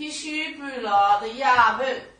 必须不落的夜半。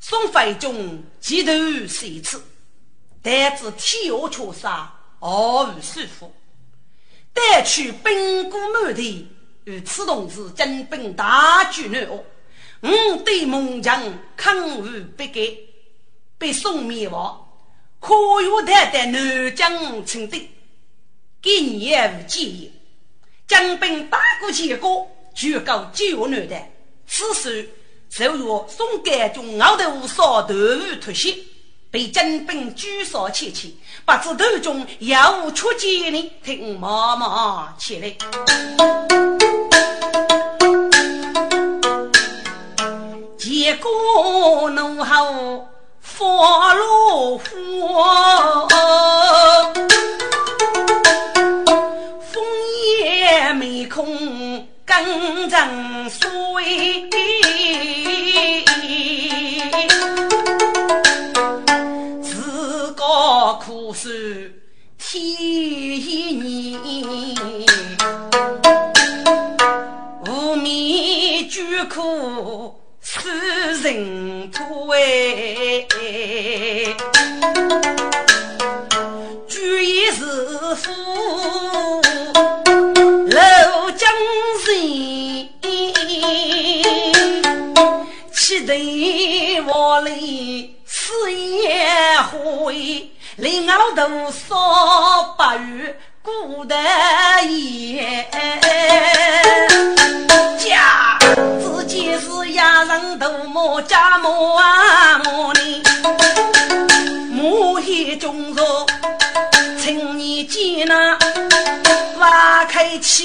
的丫头。谁次，但知天下缺杀，毫无束缚。带去兵戈满地，与此同时，金兵大举南下。吾对蒙将抗御不改，被宋灭亡。可有太的南疆称帝，给你无建议。金兵打过去一个，就告救南的。此时，就若宋甘军熬得无少头无突袭。被金兵狙杀千千，不知途中有无出见呢？听妈妈起来，结果怒吼发怒火，枫叶眉空更正水。苦守天一年，无面俱苦受人托哎，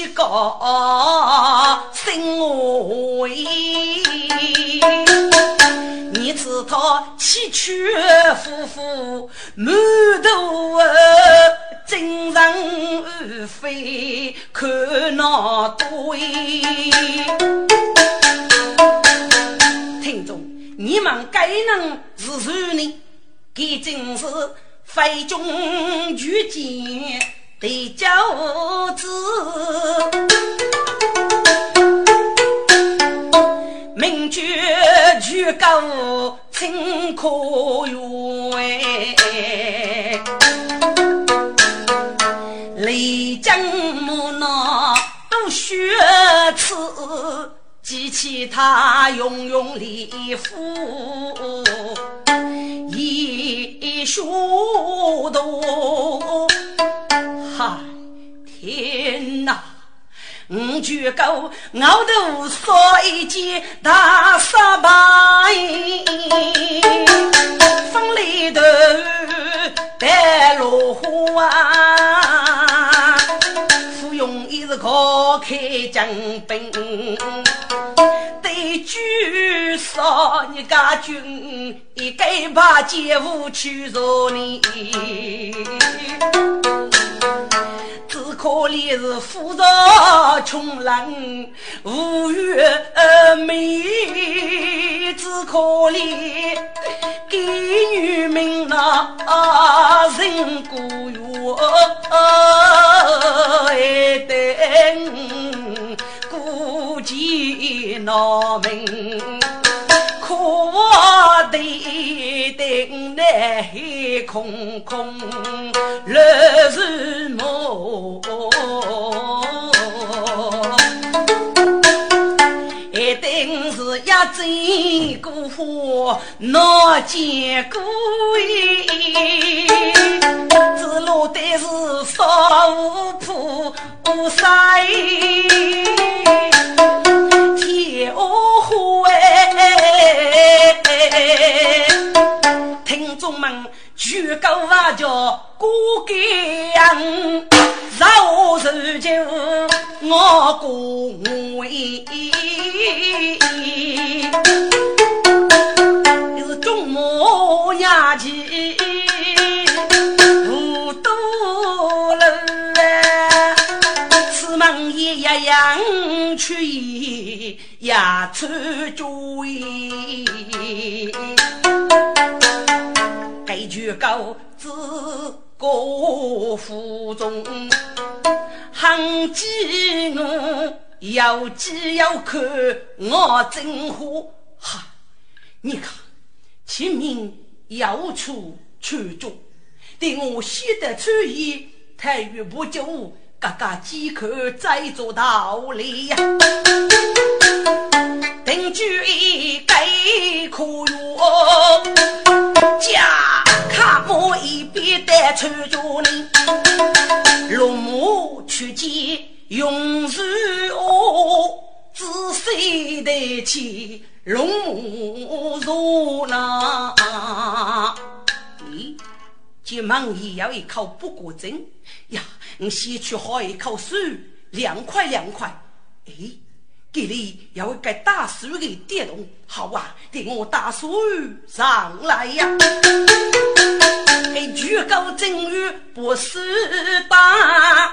开气高生我你知他崎岖夫妇满头金人飞看那对。听众，你们该能是谁呢？给真是非中举荐的教子。名绝举高清可远，雷将木那都学此记起他永永礼服，一书读。嗨，天哪！五句高，熬头说一件大失败，风里头带落花，芙蓉一时靠开江兵，句说你家军，一该把姐夫去做你。可怜是富饶穷人无月美，只可怜给女民那人孤月爱等孤寂难明，可得等来空空来日暮。一定是一针过火难见过哎，只落得是少无铺无塞，天花哎，听众们。举高瓦叫过江，绕石酒我过位，是 中母娘亲门一样去也出追。该句高自国府中，行几我要记要看我真话哈！你看，清明要出去住，对我写的出意，太岳不久。嘎嘎几口再做道理呀，定居一给可哟，家看我一边带出家呢，龙马去见永寿哦，仔细的起龙马入那，急忙也要一口不过针呀。我先去喝一口水，凉快凉快。哎，这里要一个大水的电动，好啊，给我大水上来呀！给举高正月不是大，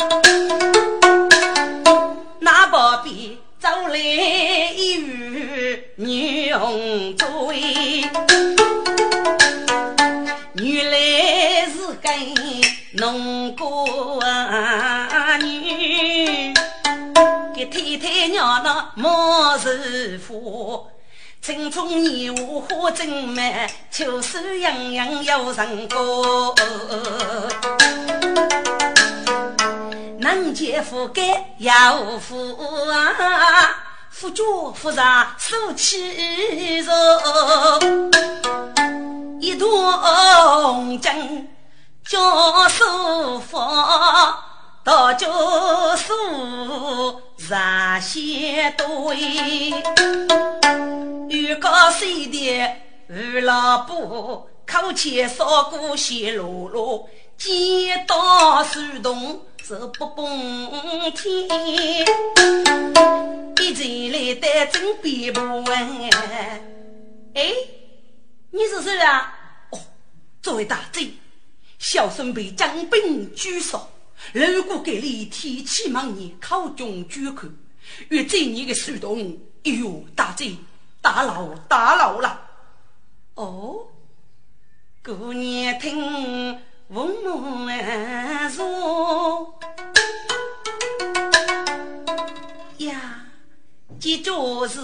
那不比走来一语女红嘴，原来是跟。农姑女，给太太娘那莫师傅，青春年华花正美，秋水洋洋又成歌。能见覆盖要富啊，富脚富上手起肉，一段红巾。教书法，到教书上些对，预告谁的二老婆，口前烧锅咸啰啰，见到手动手不蹦天，一进来带真比不完，哎，你是谁啊？哦，这位大贼。小孙被将兵拘守，如果给你天气忙你考中举口，与这年的手动，哎呦，大贼，大牢大牢了！哦，姑娘听父母说呀，这就是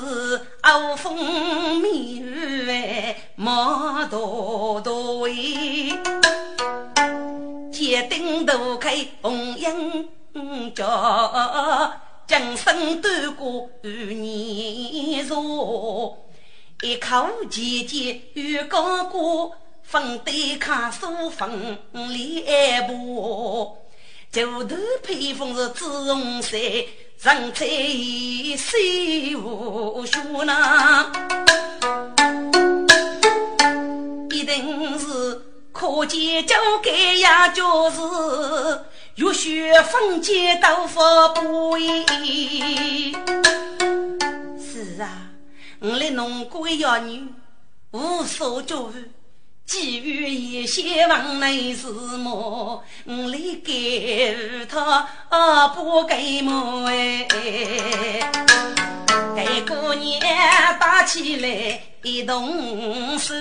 傲风蜜雨莫多多哎。铁顶头开红缨脚，江山渡过年一口姐姐与哥哥，分对抗书分两步，九头披风是紫红色，人在西无学呢，一定是可见就该呀，就是浴血分解都发不易。是啊。我来农国要女，无所作为，给予一些房内事么？我来给他不给么？哎，给姑娘打起来一动手，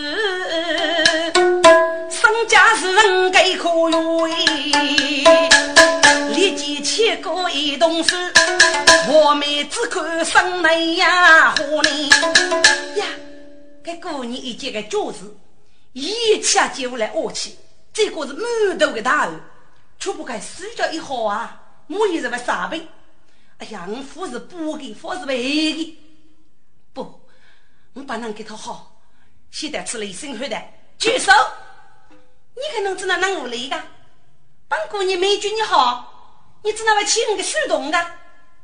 生家是人给可用。立即切割一动手，我们只看生内呀，火呢呀！给姑娘一件个脚子，一切接下来恶气，这个是满头的大汗，却不该睡觉一好啊！我也是个傻逼。哎呀，我父是补的，父是为的，不，我不能给他好。现在吃了一身汗的，举手！你可能只能能无理的，本过年没句你好。你只能为欺我个手动的，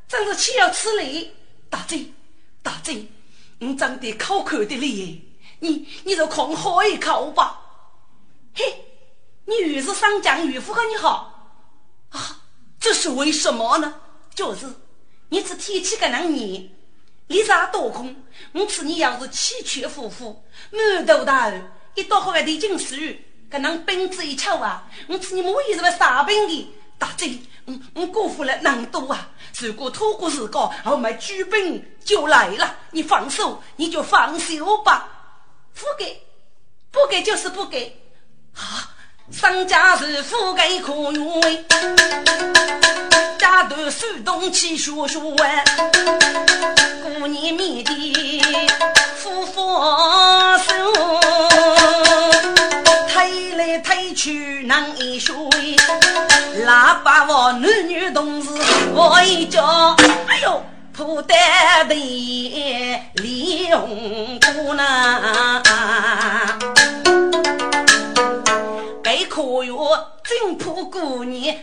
真是岂有此理！大嘴，大嘴，你长得口口的厉你你就空喝一口吧。嘿，你越是上将越不和你好啊！这是为什么呢？就是你这天气个能热，你啥多空？我吃你要是气血夫妇，满头大汗，一到后个地进水，可能冰子一抽啊！我吃你莫也是个傻病的，大嘴。我我辜负了那么多啊！如果拖过日高，我们举兵就来了。你放手，你就放手吧。不给，不给就是不给。啊，商家是不给可用，家头手动起说说完，过年面的夫妇手。推来推去能一水，喇叭我男女同事我一叫，哎呦，破单的脸红姑呢？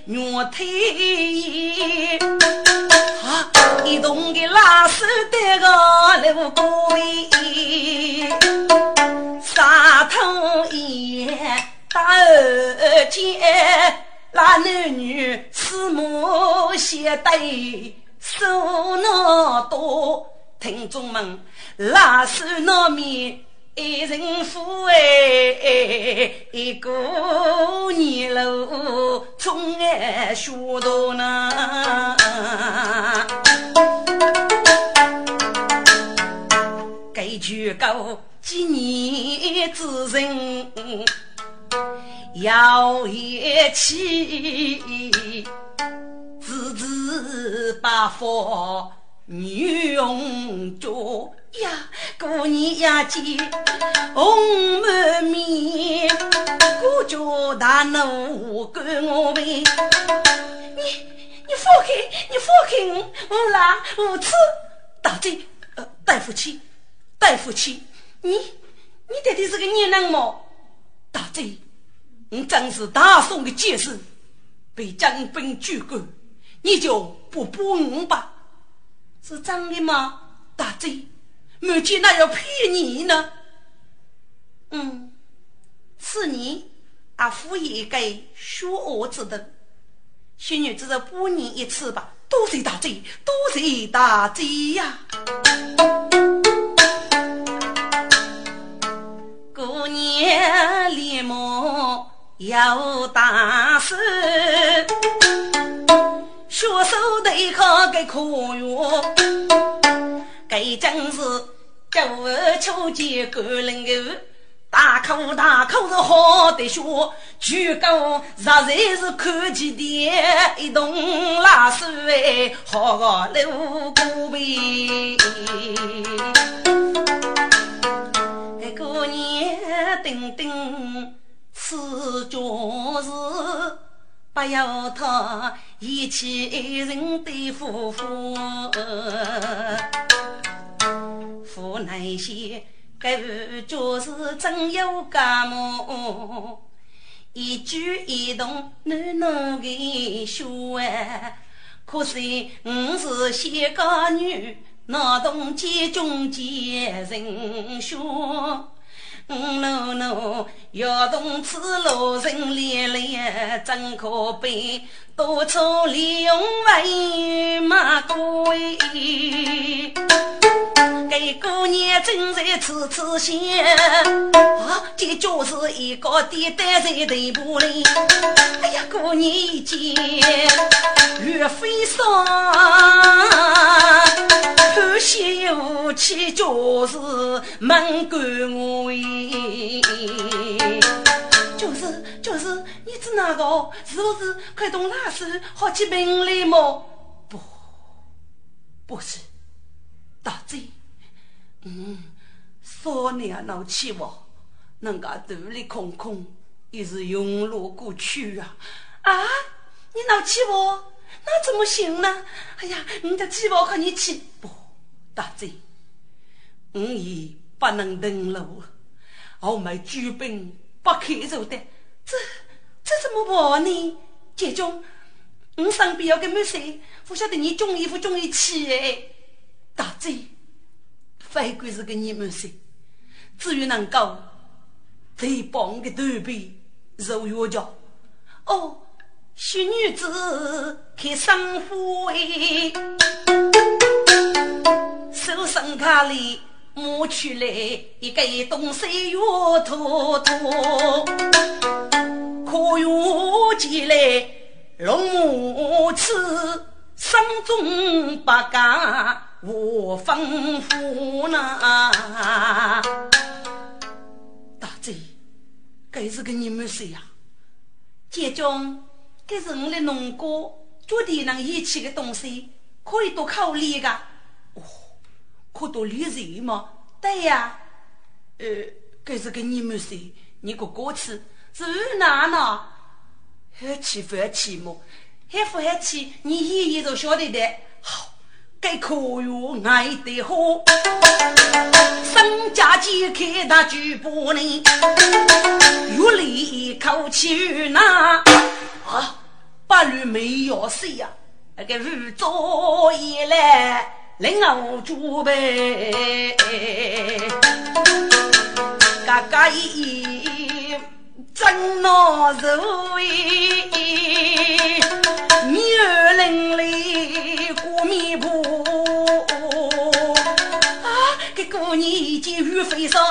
月退，啊，一动的拉手带个路过杀头一打二姐，那男女四目相对，手拿刀，听众们拉手拿面一人扶哎，一个年路从爱学到呢，该句高。几年之人要一起，自自把佛用着呀，过年呀见红满面，我叫大怒赶我回。你你放开，你放开我，无拉无耻，大贼呃大夫妻，大夫妻。你，你到底是个女人吗？大贼，你真是大宋的剑士，被将兵拘官，你就不帮我吧？是真的吗？大嘴，母亲哪要骗你呢？嗯，是你阿父也该说我知道，小女子再帮你一次吧。多谢大嘴，多谢大嘴呀！姑娘连忙要大事，学手可哟，该真是九二秋节过人个，大口大口是好的说，举高实在是看起的一栋拉手哎，好个路过呗。过年顶顶吃饺子，不要他一起一人对夫妇，父那些该不就是真有感冒，一举一动暖暖的说啊。可惜我是仙家女，哪懂剑中见人说。喏喏，要懂此路人恋恋，真可悲。多愁利用为马贵，给姑娘正在痴痴想。啊，这就是一个爹担在头部里。哎呀，姑娘一见岳飞上，欢喜又气，就是门关我。就是就是，你指哪个？是不是快动拉丝好去病里么？不，不是，大嘴。嗯，少年闹气我，人家肚里空空，也是庸碌过去啊！啊，你闹气我，那怎么行呢？哎呀，你的鸡毛和你气不？大嘴，我已不能等了，我没举兵。不开手的，这这怎么办呢？姐中，我身边有个没谁，不晓得你中意不中意去哎？大嘴，反归是个你们谁？至于能够再帮个头皮揉药脚，哦，小女子开生活哎，手上卡里。摸出来一个东西哟，坨坨，可用起来龙母翅，身中八嘎我吩咐呐。大嘴，这是个你们谁呀？姐中，这是我的农哥，绝对能一起的东西，可以多考虑个。可多理人吗？对呀，呃，这是给你们说，你个歌词是哪呢？还气还气么？还不还气？你一眼就晓得的。好，该可哟，爱得好。商家揭开那局部呢，月里一口气那啊，八律没有谁呀？那个日作业来。领我准备，嘎嘎一蒸那肉衣，米儿淋漓过面铺。啊，这姑娘一见雨飞上，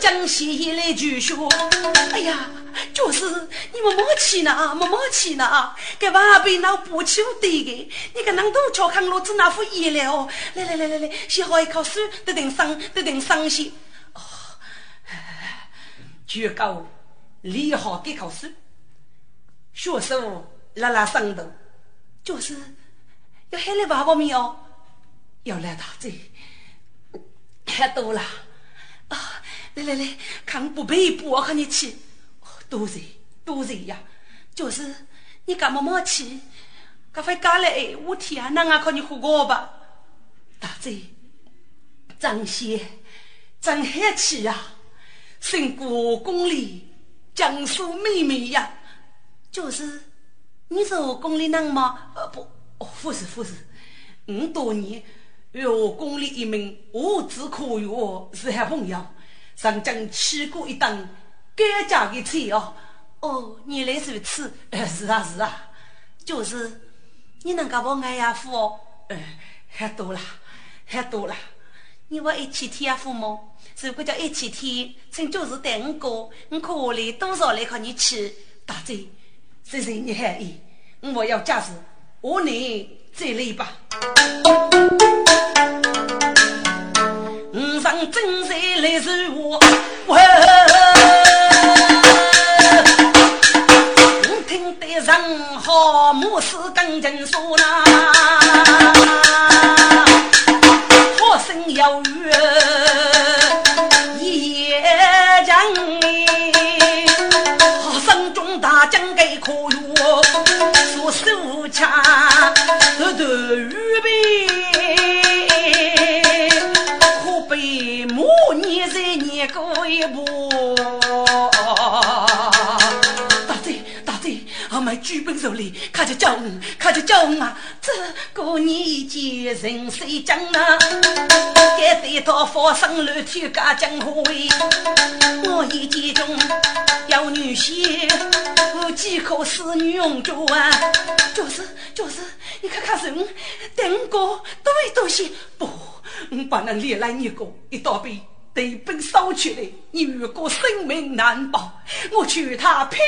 赶紧起来就说：“哎呀！”就是你们没气呢，没没气呢！给娃被那不求对的，你个能多瞧看老子那副颜了？来来来来来，写好一口水，得等伤，得等伤心。哦，就搞理好的考试，学生拉拉上头，就是要喊来爸爸没有？要来打针，太多了啊！来来来，看我不背不我和你去。多谢多谢呀！就是你干么没去？赶快赶来！我天啊，那俺靠你活过吧？大嘴张先真黑气呀！胜过公里江苏妹妹呀！就是你是我宫里人吗？呃不，不是不是，五多年与我宫里一名无子可约是好朋友，曾经吃过一顿。该家的菜哦，哦，原来如此，呃，是啊是啊，就是你能够我爱呀父哦，呃，还多了，还多了，你我一起天父母？如果叫一起天，请就是带我过，我可来多少来和你去？大嘴，谢谢你好意，我要驾驶，我你再来吧。我上正在来是我。我听得人好，莫是跟人说呐，俺们举本手里，快去叫我，快去叫我啊！这个年纪人谁讲啊？该对他发生乱天家江湖味，我一见中有女婿，我几可是女红烛啊？就是，就是，你看看人，等我多一多些不。我不能连来一个，一道兵对本烧去来，你如果生命难保，我去他拼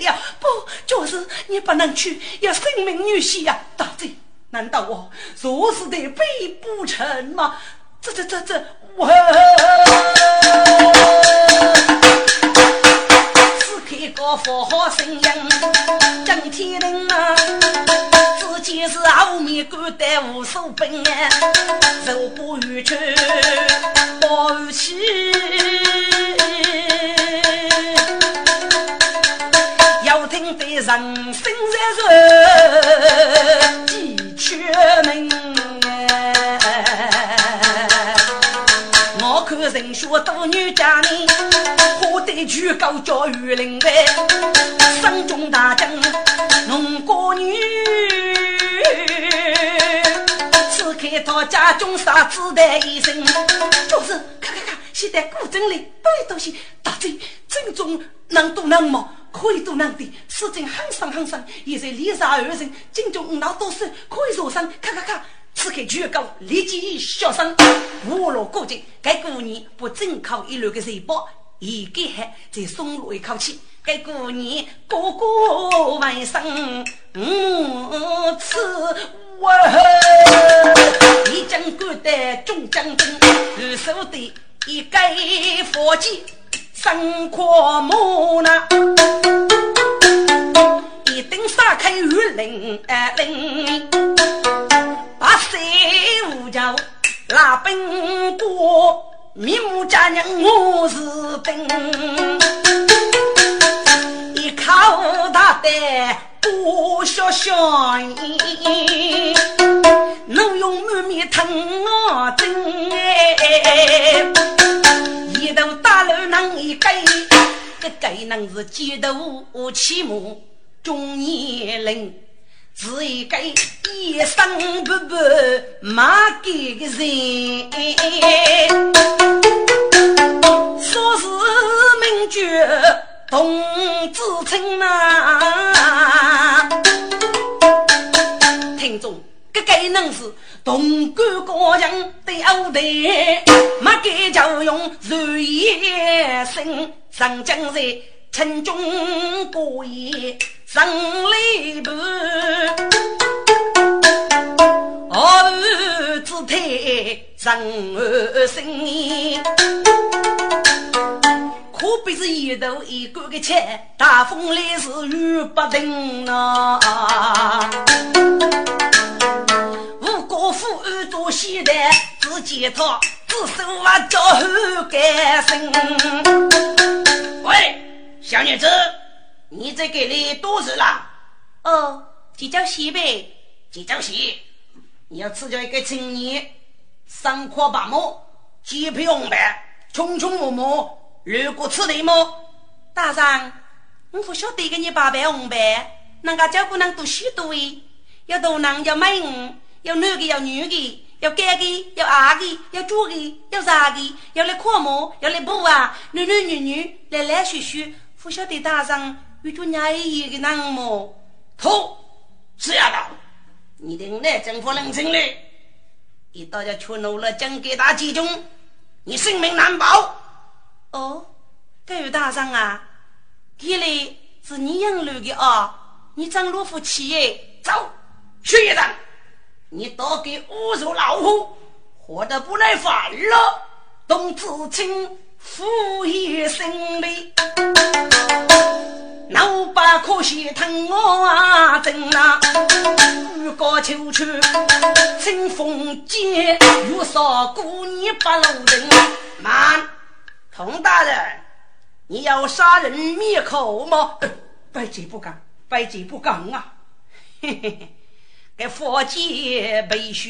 了！不，就是你不能去，要生命女婿呀！大贼，难道我如此的背不成吗？这这这这，我此刻高佛好声音，震天灵啊！面干得无数兵啊，受不远去抱起，要听得人心在热，几曲鸣我看人说多女家人，花得举高叫玉林外，身中大将农歌女。开他家中杀子弹一声，就是看看看，现在古镇里多一多些大贼，正中能多能冒，可以多能的，事情很深很深。现在连杀二人，京中五老多少可以受伤？看看看，此刻全高立即笑声，无落过境。该姑娘不正靠一路的财宝，一个还再松了一口气。该姑娘个个问声，嗯，此。哇！一将官的中将军，二手的一盖佛剑，三阔木那，一顶杀开玉林林，八岁无教拉本过，面目佳人我是等，一口大的。不小心，能用满面疼我真哎！一头大路能一改，这改能是街头起码中年人，是一个一生不不马给个人，说是名绝。同志称啊，听众，这个能是同甘高强的后代，没给就用如意生，上江在城中过夜，上礼拜，儿子推上儿生。可比是一头一杆的枪，大风来时雨不停呐。吴国夫安做西单，只见他只手啊叫后干身。喂，小女子，你在这里多事了？哦，这叫西呗，这叫西。你要赐教一个青年，三阔八毛，几匹红白，匆匆忙忙。如果此地么？大人，我不晓得给你八百红白，人家叫姑娘多许多哎，要大人要美女，要男的要女的，要干的要阿的，要做的要啥的，要来跨模要来补啊，男男女女来来去去，不晓得大人有做哪一个人么？头，是丫头，你的那政府能成嘞？一到要出怒了，将给他集中，你性命难保。哦，各位大人啊，看来是你养路的啊！你长老夫妻耶，走，薛一长，你多给五手老虎，活得不耐烦了，董子清负一生悲，老八可惜疼我啊，真呐，雨高秋秋，清风间，月少过年不露人，慢。冯大人，你要杀人灭口吗？卑职不敢，卑职不敢啊！嘿嘿嘿，该佛界背书，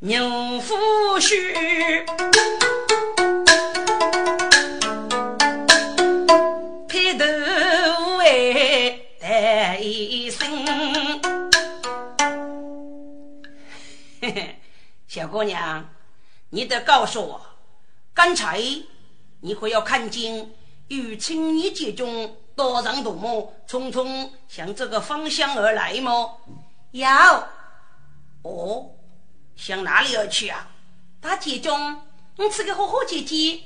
牛夫庶，披头哎，戴一身。嘿嘿，小姑娘，你得告诉我，刚才。你会要看见与青衣姐中多人独木匆匆向这个方向而来吗？要。哦，向哪里而去啊？大姐中，你吃个火火姐姐，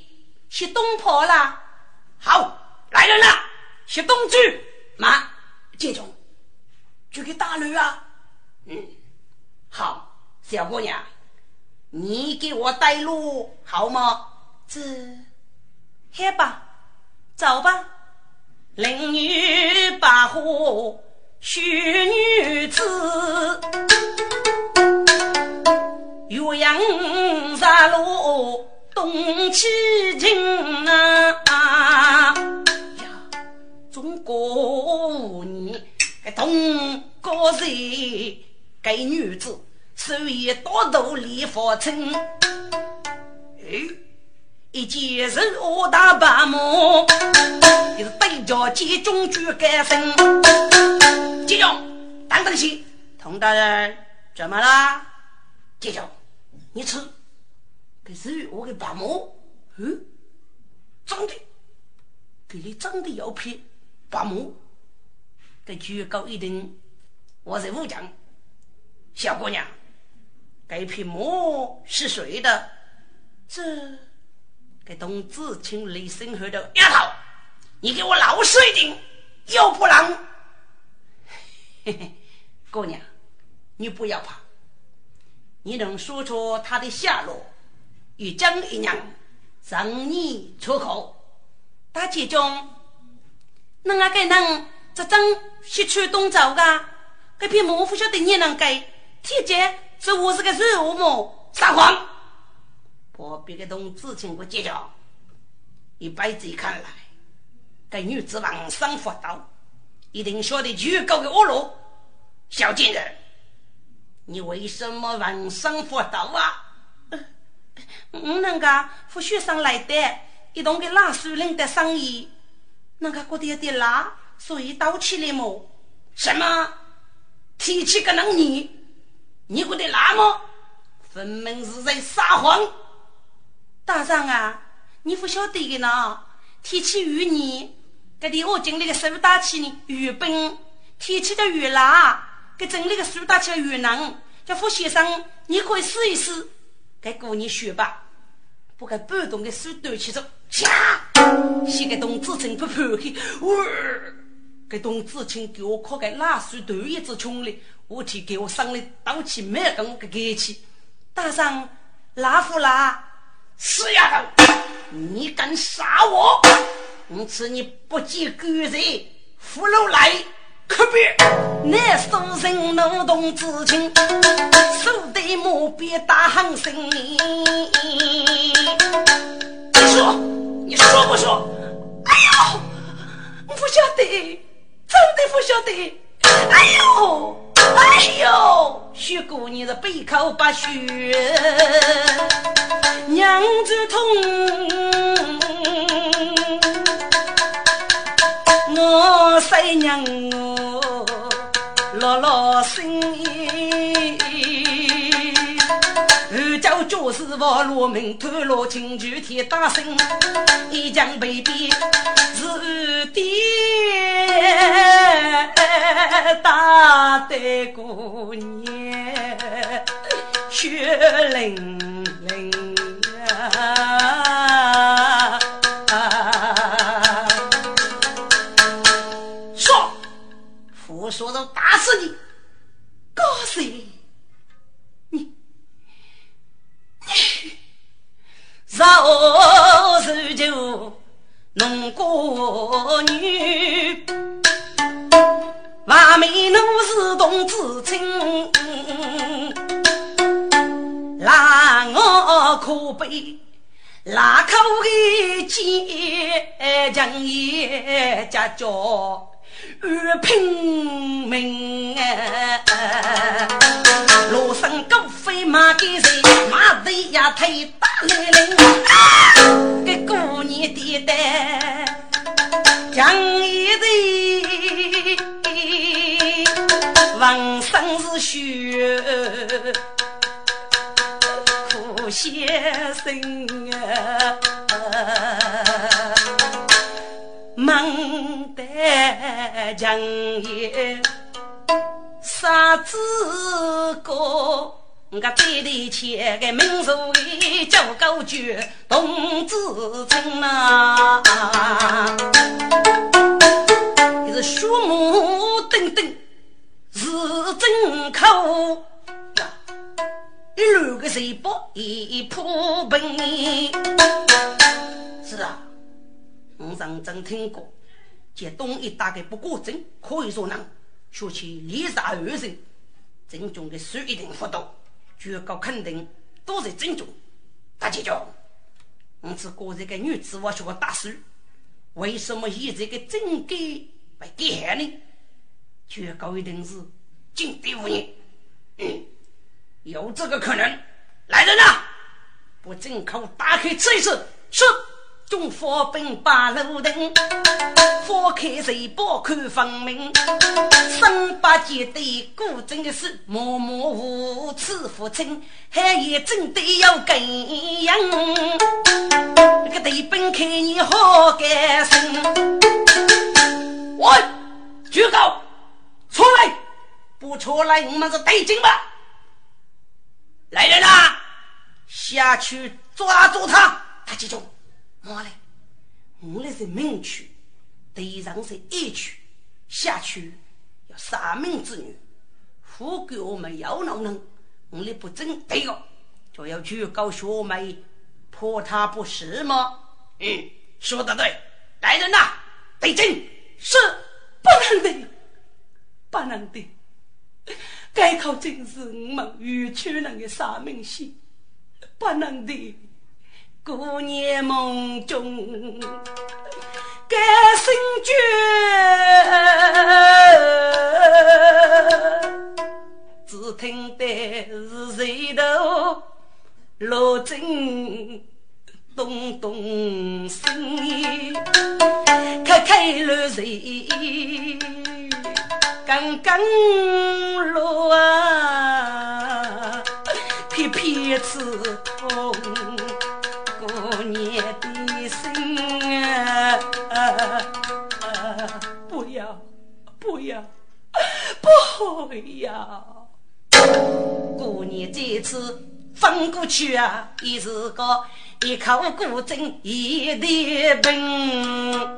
是东坡了。好，来人了，是东去。妈，姐中，去给大驴啊。嗯，好，小姑娘，你给我带路好吗？这，好吧，走吧。令女把火许女子。岳阳山路东起京啊！呀，中国你个东国人，该女子手以多头理发称。哎，一见是我大白马，是对着集中举干身。集中，等等些，佟大人，怎么了？接着，你吃，可是我给爸妈，嗯，长得，给你长得要偏，爸妈，给居高一等，我是武将，小姑娘，该匹马是谁的？这，给董子清雷声后的丫头，你给我老实一点，要不然，嘿嘿，姑娘，你不要怕。你能说出他的下落，与张姨娘让你出口。大姐中，恁阿个人这张西去东走噶？这片马不晓得你能给？铁姐是我是个软物么？撒谎！我别个同志经过结交，一辈子看来，这女子往上佛道，一定晓得巨高的恶路，小贱人。你为什么闻声佛道啊？我那个和学生来的，一同给拉树林的生意，那个觉得有点辣，所以倒起来么？什么？提起个能你，你觉得辣么？分明是在撒谎！大人啊，你不晓得的呢。提起鱼泥，给的我经历个手打起呢，鱼本提起的鱼辣。给整那个书打起来越难，叫傅先生，你可以试一试，给姑娘学吧。不该半动的手端起走，下，先给董子清不破开，哇！给董子清给我靠个拉水头一只穷嘞，我替给我上来刀起没跟我个给起，大上拉夫拉，死丫头，你敢杀我？我此你不计狗人，俘虏来。可别！那书生能动之情，手对马鞭打横声。你说，你说不说？哎呦，我不晓得，真的不晓得。哎呦，哎呦，许姑娘是背靠不学，娘子痛，我谁娘我落落心。叫教师傅罗门偷罗金具铁打声，一将被逼是爹打的姑娘血淋淋啊！说我说到打死你，高谁？饶是就弄过女，外面奴是同知情，让我可悲，拉口的奸将也家教。与拼命啊！罗生狗飞马给谁？马贼呀腿打来了！给姑娘爹的讲一对，浑身是血，老先生啊，孟德强也啥子个？我嘴里切个民俗的叫高句同志称呐，是树木等等是真口一路个水波一铺平。是啊，我认真听过，这东一大概不过真，可以说能说起历史二人，真中的水一定不多。绝高肯定都是真宗。大姐叫，我只过这个女子，我学大师，为什么以这个真改为改害呢？绝高一定是金地无言。嗯，有这个可能。来人呐，把正口打开吃一吃。是。中火兵把路灯，火开水包看分明。三八节的古镇的事，默默无耻父亲，还也真的要跟样。那个对本看你好干心。喂，举高，出来！不出来，我们是对劲吧？来人呐，下去抓住他！他记住。我嘞！我那是明区，对上是一区，下区要杀命之女，富给我们要闹人，我那不争对个，就要去搞学妹，破他不是吗？嗯，说得对，来人呐，对阵是不能的，不能的，该考真是我们豫区人的三命戏，不能的。姑娘梦中该醒觉，只听得是谁头落针咚咚声，开开了谁刚刚落啊，偏偏刺痛。不要，不要，不要！姑娘这次翻过去啊，也是个一口古筝一的本。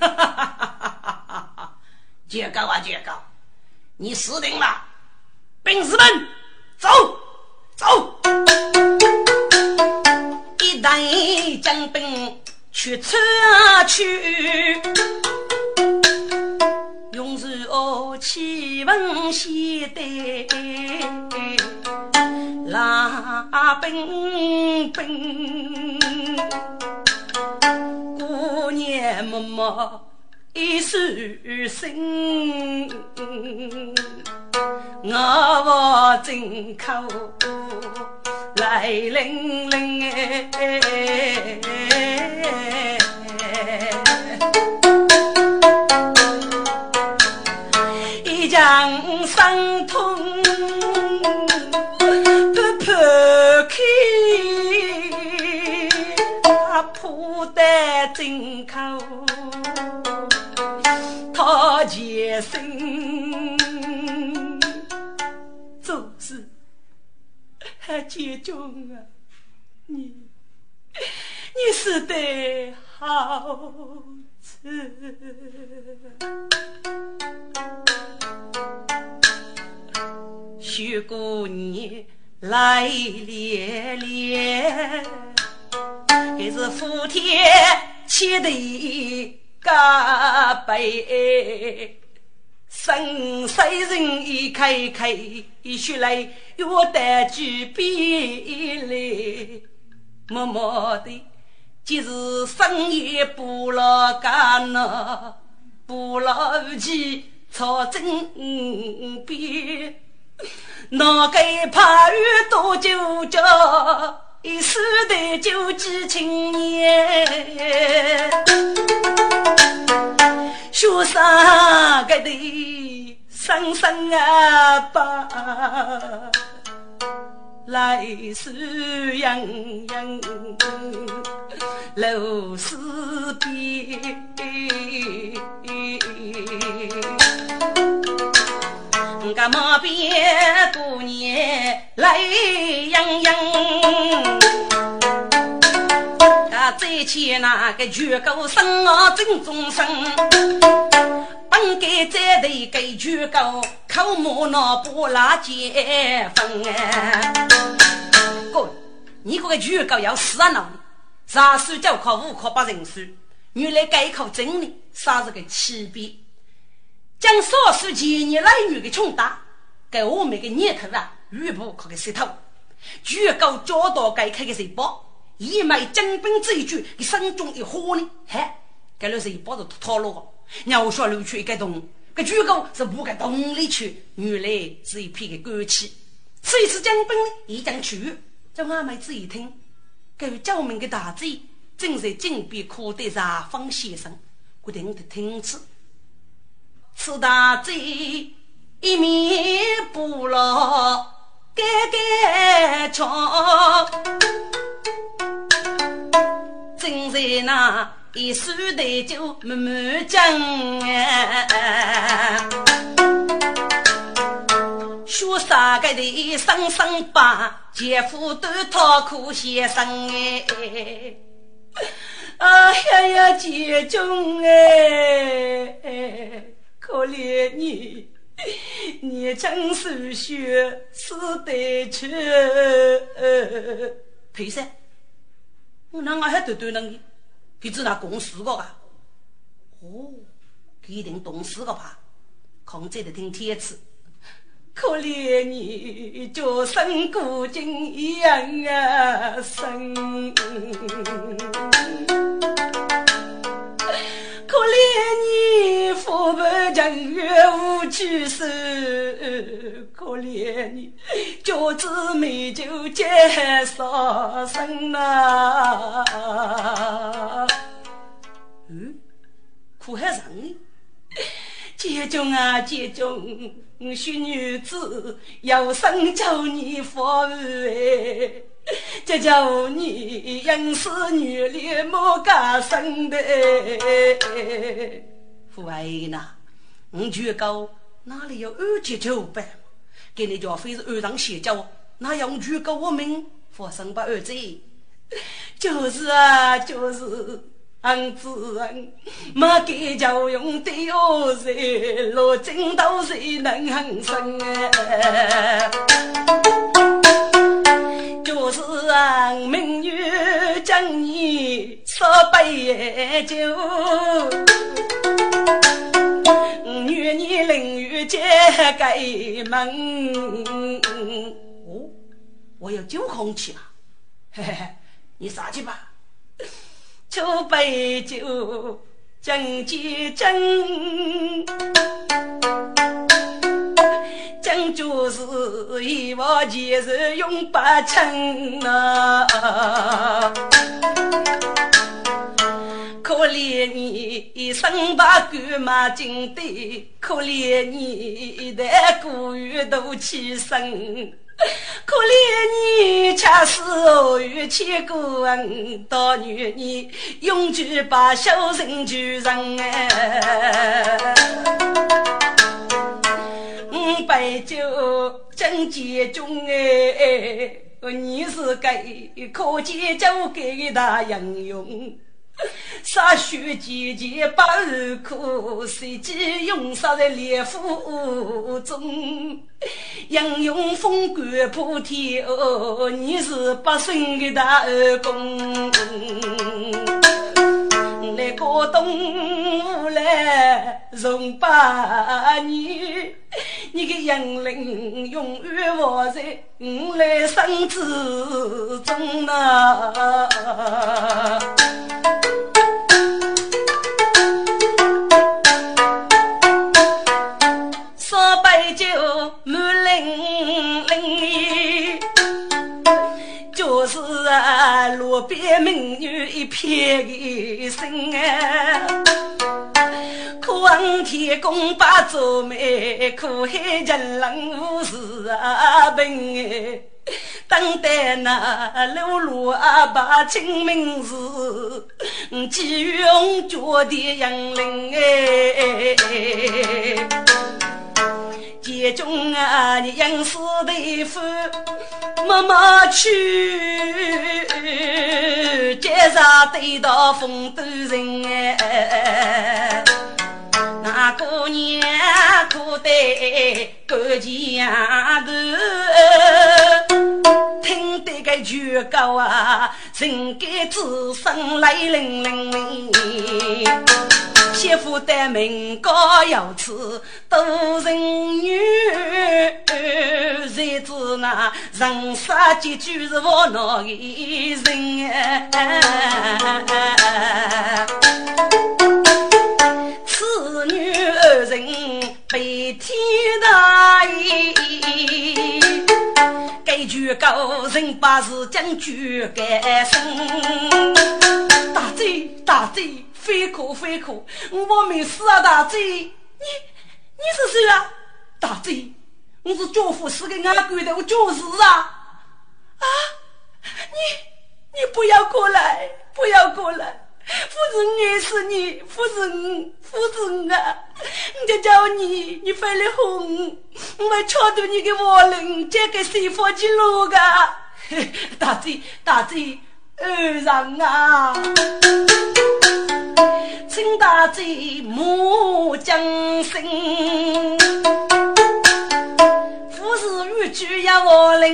哈哈哈哈哈哈！绝高啊，绝高！你死定了，兵士们，走！走！一队将兵去出去，勇士哦，气问先队，拉兵兵，姑娘么么一手心。我我进口来领领哎，一将伤痛前身。杰中啊，你你死得好迟。徐姑娘来连连，这是福天起的加倍。生死人一开开，一出来又带举笔来，默默的，即是深夜不老干呐，不老无气操针边，哪该怕雨多久着，一时的就几青年。学生个的生生啊吧，来是洋洋，楼四边，个马边姑娘来洋洋。再见那个绝高声啊，正中声。本该在头给绝高，口木那不拉结分哎。哥，你这个绝高要死啊闹啥书就考五考八人书，原来改考真理，啥是个区别？将少数前年来女的穷大，给我们个年头啊，吕布可个石头，绝高教导该开个谁包？一枚精兵这一句，你心中一火呢？嗨，该了是一包子套路。鸟说流去一个洞，这巨狗是五个洞里去，原来是一片的鬼气。这一次精兵呢，已经去，叫阿妹子一听，这位教门的大贼正在井边苦的茶坊先生，决定的听此。此大贼一面不落，盖盖窗。正在那一手的酒慢慢讲，说啥个的生生把姐夫都讨苦先生哎，啊呀呀姐中哎，可怜你，你真是血死得去，赔噻。我那我还多多能，他知道公司个吧？哦，一定懂事个吧？控制的听天赐，可怜你，就生古今一样啊生。可怜你，父辈情愿无去世；可怜你，脚子美酒结少生呐。嗯，苦还长呢。姐中啊，姐中，许女子有生叫你服哎。这叫你应是女里莫家生的，父爱呐，我觉高哪里有二姐九百？给你家非是二上邪教，哪样举高我命？发生不儿子，就是啊，就是俺子人没给教用的儿子，落井都谁能很生哎？就是啊，明月将你烧杯酒，愿你淋雨揭开门。哦，我要酒空气了，嘿嘿嘿，你上去吧。酒杯酒，敬几敬。将就是一往前日永不成呐，可怜你一生把干马金堆，可怜你一代孤玉都起身，可怜你恰似偶遇千古恩，到女你永久把小人救人哎。白酒真结中哎，你是给可见酒给他应用，杀血节节把儿苦，谁知用杀在烈火中，英勇风冠破天哦，你是百姓的大儿公。来过东吴来荣八年，你的英灵永远活在我来生之中呐。路边美女一片的心啊，可恨天公把做媒，可恨人人无事啊病等待那六路阿爸清明时，急用脚的杨林哎，家中啊你杨氏的夫妈妈去，街上对到风都人哎。那姑娘可得干前头，听得个曲高啊，人该自身泪淋淋。媳妇的名高有此多人女，谁知那人杀结局是我那一人。高人把事将句改生。大贼大贼，非可非可，我没死啊！大贼，你你是谁啊？大贼，我是教父是个俺鬼的，我就是啊！啊，你你不要过来，不要过来！夫人爱死你，夫人，夫人啊！我就叫你，你非来哄我，我敲断你的窝轮，交给谁放去路 个？大嘴，大嘴，二人啊！请大嘴莫将心，夫是玉举呀窝轮。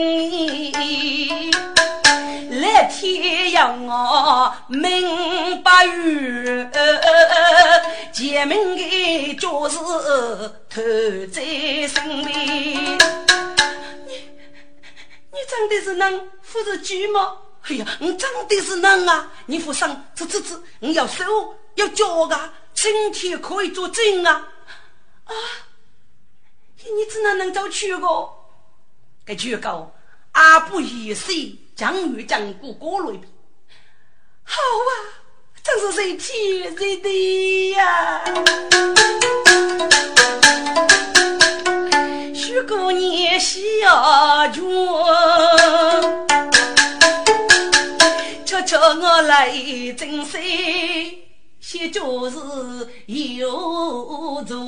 天要我明白语，前面的就是头在身边。你你真的是能扶着举吗？哎呀，你真的是能啊！你扶上，这这这，你要手要脚啊，身体可以做证啊！啊，你只能能找去个？该去个阿不一岁。将与将过过来比，好啊，真是谁天谁地呀！许姑娘下卷，瞧瞧我来真谁？些就是有做，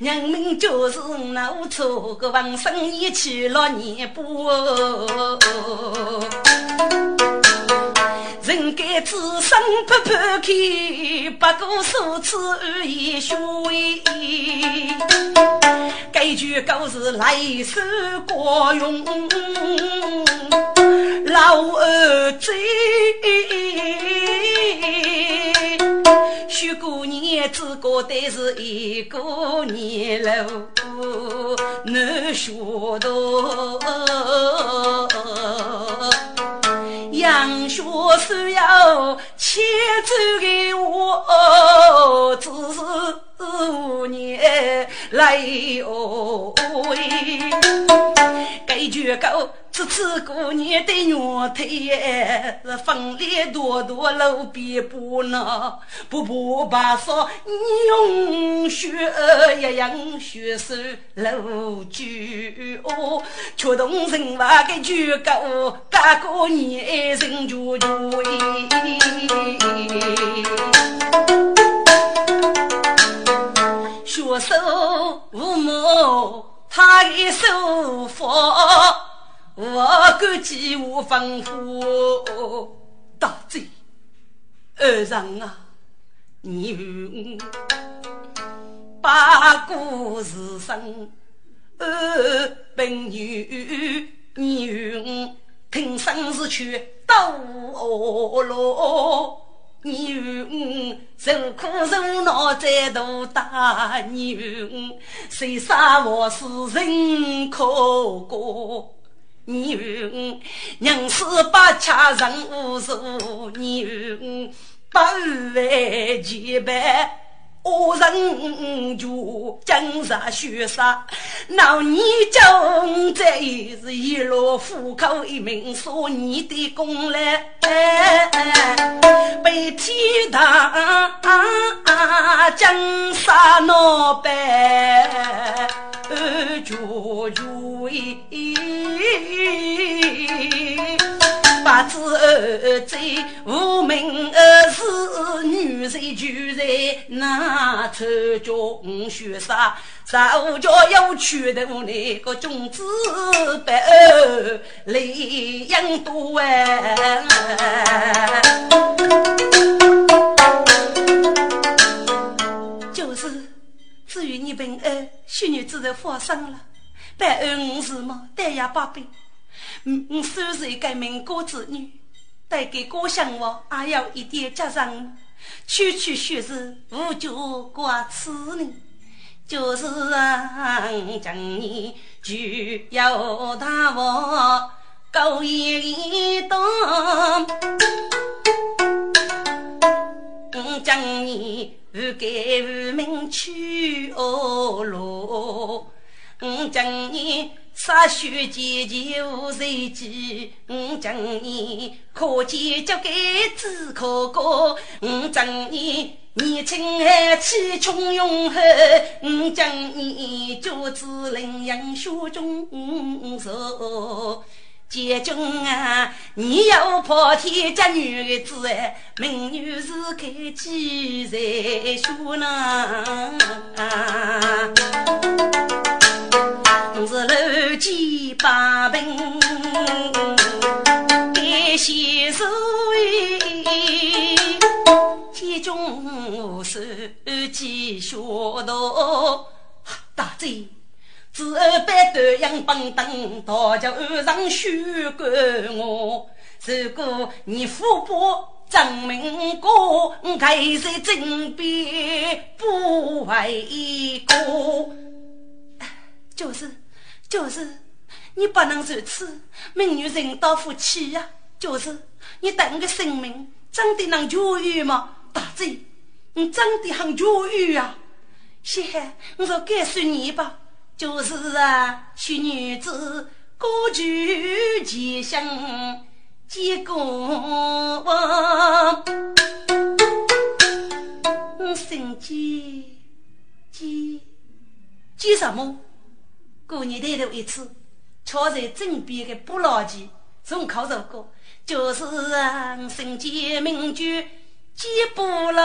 人民就是闹错个王生一去了年不。人该自身不抛开，不过数次而已虚伪。该句歌是来首国用，老二嘴。许过年只过得是一个年喽，难学到。杨学虽要牵走的我，只是五年来哦喂，该绝狗。此次过年的月台，是风里多多路边不闹，不不把说用血一样血手路酒，却动人话个酒狗，干过年人就醉。血手无母，他一手佛。我敢记我吩咐，大贼二人啊，你与我把故事生，二本女你与我听生死去斗罗，你与我受苦受难再度大，你与我谁杀我是人可过。你与我宁死不恰人无数，你与我不为结拜，恶人就江山血杀。那你中这是一落虎口一命，说你的功来被天堂江山闹败。绝绝子儿贼，无名儿是女人就在那愁中学杀，少家又娶的那个种子白泪养多哎。就是，至于你本儿许女子的发生了，白儿五是么？单呀八辈。嗯，虽是一个民国子女，但给家乡我也有一点责任。区区学士无足挂齿呢，就是让将你就要大我高一等，将你不给无名去恶路，将你。杀血结结无谁记，我讲你可见就该只可歌，我讲你年轻气冲涌后，我讲你就只领养雪中受。结君啊，你要破天家女子哎，美女是开机在学呢。是楼前八平，一些书意，中是几学道。大贼，只百斗阳帮灯，大家岸上修管我。如果你富伯张明哥，开在正边不为过，就是。就是，你不能如此，命女人道夫妻呀！就是你等个生命，真的能教育吗？大姐，你真的很教育啊！稀罕，我说告诉你吧，就是啊，许女子歌剧吉祥结果我生计结结什么？过年抬头一次，瞧在枕边的不老前，从考入过，就是人间名句几不老。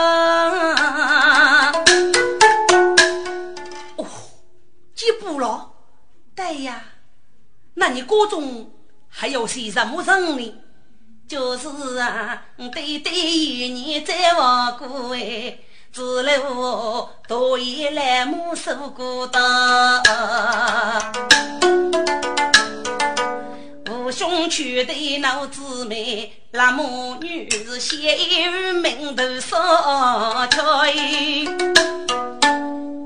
哦，几不老？对呀，那你歌中还有些什么人呢？就是啊，对对与你在望过哎。自路多一来母受孤单，父兄娶的老姊妹，那母女是先于名头上吹，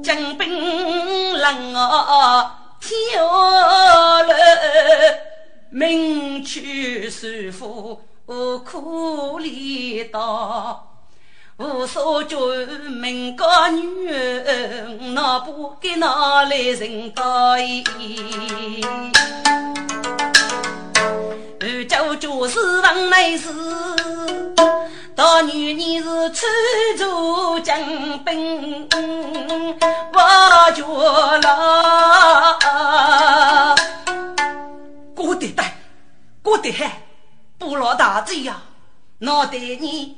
金兵冷哦天冷，命去受苦苦里道。无所求，民家女儿，哪不给哪来人道义？二舅就是王内侍，大女你是出走将兵，我觉了。过得带，过得嗨，不老大嘴呀，脑袋你。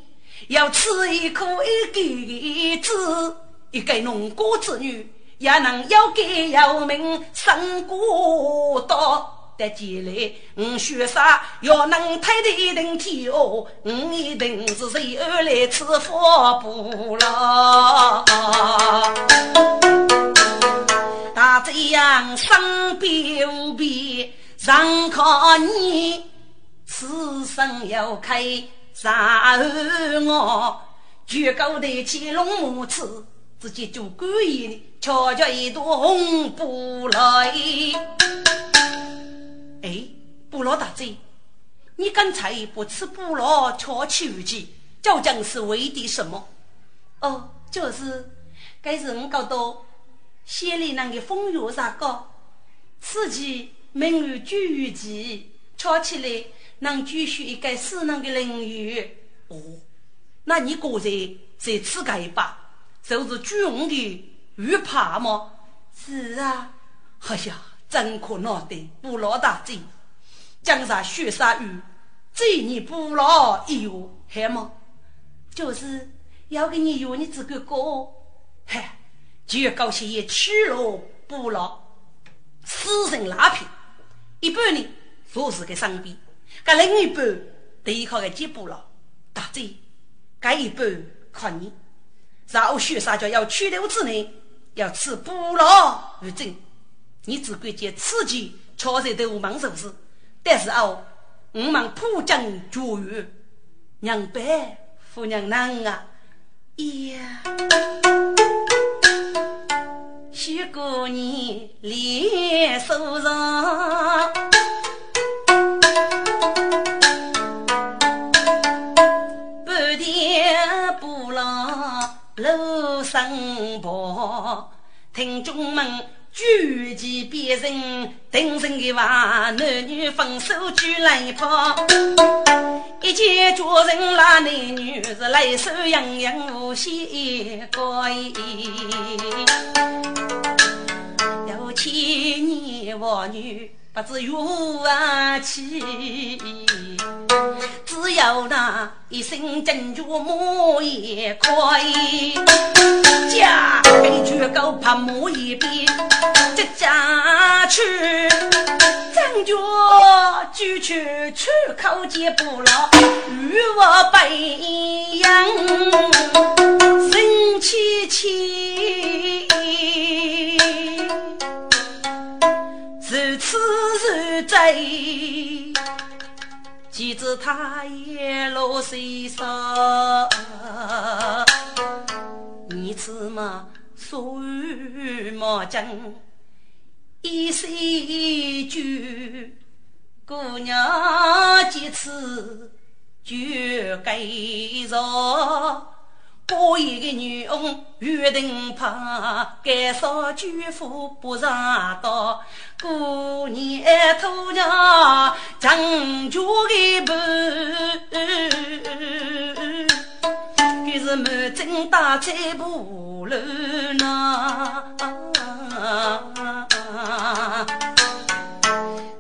要吃一颗一个子，一个农家子女也能要给有命生过道。得起来，我学啥要能推得一顶天哦，我一定是谁而来吃福不了。大这样生边无边，上靠你，此生要开。然后我举高头起龙母子，自己做官员，瞧瞧一朵红布来。哎，布老大嘴，你刚才不吃布老巧取无计，究竟是为的什么？哦，就是，该是我搞到县里那个风月啥个，此际名誉居于其，巧起来。能继续一个私人的领域。哦，那你个人在此个一把，就是举红的玉帕吗？是啊，哎呀，真可恼的不老大嘴，江上雪山雨，这你不老一月还吗？就是要给你约你这个哥，嗨，就高兴也去了不老，死人拉皮，一般呢做事给上边，搿另一半得靠个接不了，大嘴，搿一半靠你。然后学啥叫要去留之内，要吃不老而正，你只管接刺激，敲在都忙手事，但是哦，我们普将绝育，娘白夫娘难啊，呀，许姑娘脸手上，楼上跑，听众们。举起别人定身的话，男女分手举来跑，一见家人拉男女是泪水盈盈无限高。有千年妇女。不知有何气，只有那一身珍珠木也快。家被绝狗怕木一边，这家去张家举去出口接不牢，与我背阳生如在，岂知他也落水上？你此嘛所与莫争，一岁句，姑娘几次就该着。我一个女翁约定怕，该少舅父不上道。过年土娘张家的伴，可是满镇大菜不漏呐。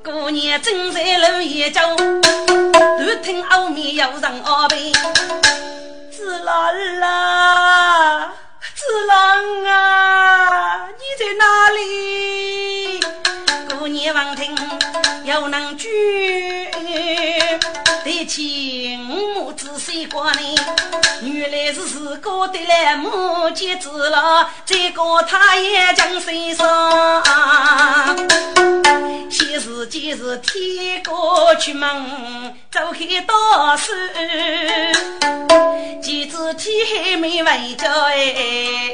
过年正在楼一角，都听后面有人阿背。子兰啊，子兰啊，你在哪里？过年望听有能聚，得请母子谁过呢？原来是自个的来母接子郎，这个他也将身上。先是今日天过出门，走开到手。几子天还没回家哎，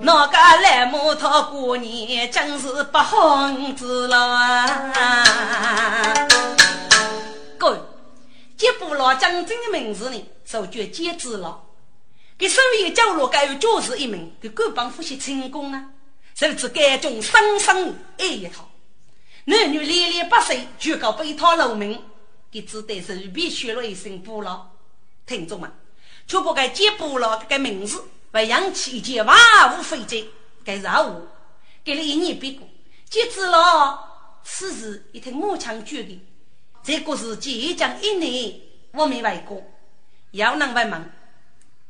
那个来木头过年真是不好子了啊！各位，接不老将军的名字呢，就叫接子了。给所有角落该有教士一名，给各帮复习成功啊！甚至该种生生爱一套，男女恋恋不舍，就告被他露名，给只得是必须了一声不老。听众们，却不该接不老这个名字，为扬起一件万物非贼该任务，给了一年别过，接知了。此时一听母亲决定，这个是即将一年我没外过，要能问问，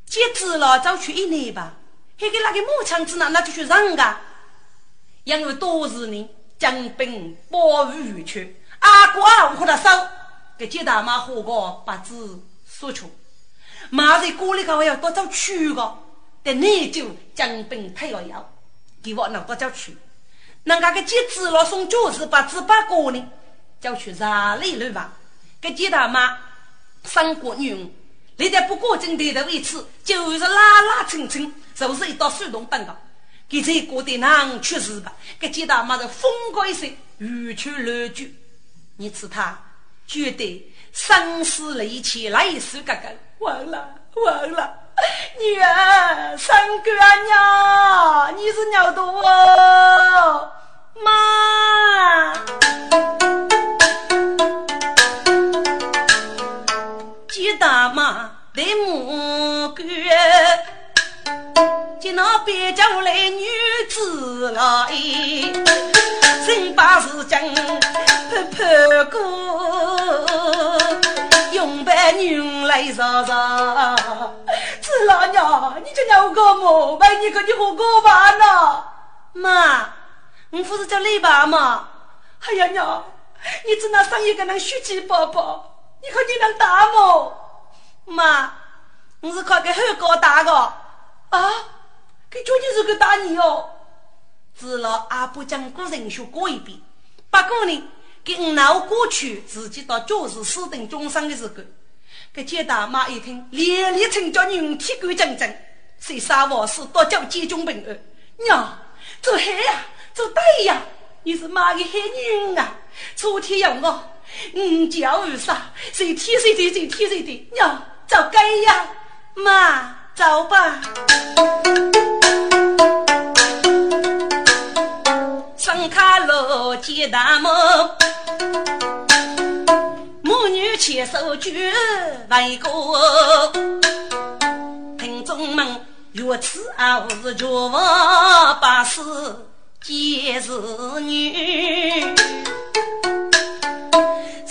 接知了早去一年吧，还给那个母亲子呢？那就去让啊。因为多日呢，将兵保御去，阿哥阿五和他手，给接大妈喝个八字说出。马在锅里头要多找去个，但你就将兵配了药，给我拿多找去。那个个接子了送饺子把子把锅呢，叫去哪里来吧？给接大妈三国女，你在不过正对的位置，就是拉拉蹭蹭，就是一道手动灯的。给这个的囊去世吧，给接大妈的风高一声，欲去乱句，你吃他觉得生死离奇，来世哥哥。完了完了，女儿三哥娘，你是尿多哦，妈，鸡大妈的母哥，接那别叫来女子来，身把是将。婆姑，用白女来吵吵。子老娘，你这娘个么？为你跟你何过饭呢？妈，我不是叫李爸吗？哎呀娘，你只能生一个能血气宝宝，你看你能打么？妈，我是靠给后哥打的。啊，给究竟是个打你哦。只老阿婆将古人学过一遍，不过呢，给老过去自己到教室死等终生的时候，给接大妈一听，连连称叫人体干正正，谁杀我是多叫接中平安。娘，做黑呀，做对呀，你是妈的黑女人啊！昨天要我，嗯，叫二啥？谁天谁的，谁天谁的？娘，走该呀，妈，走吧。上卡路接大门，母女牵手举外过，听众们如此啊，是绝望把事皆是女，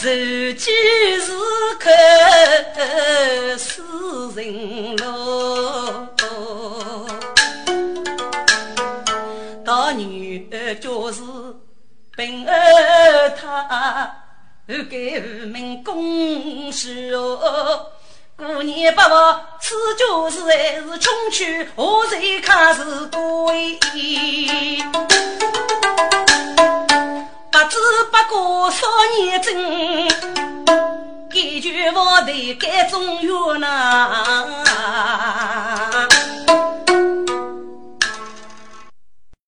如今是可死人喽。女儿就是本儿她，给儿们恭喜哦。过年不忘此就是还是穷去，何谁看是贵？不知不觉少年真，一句话得改中原呐。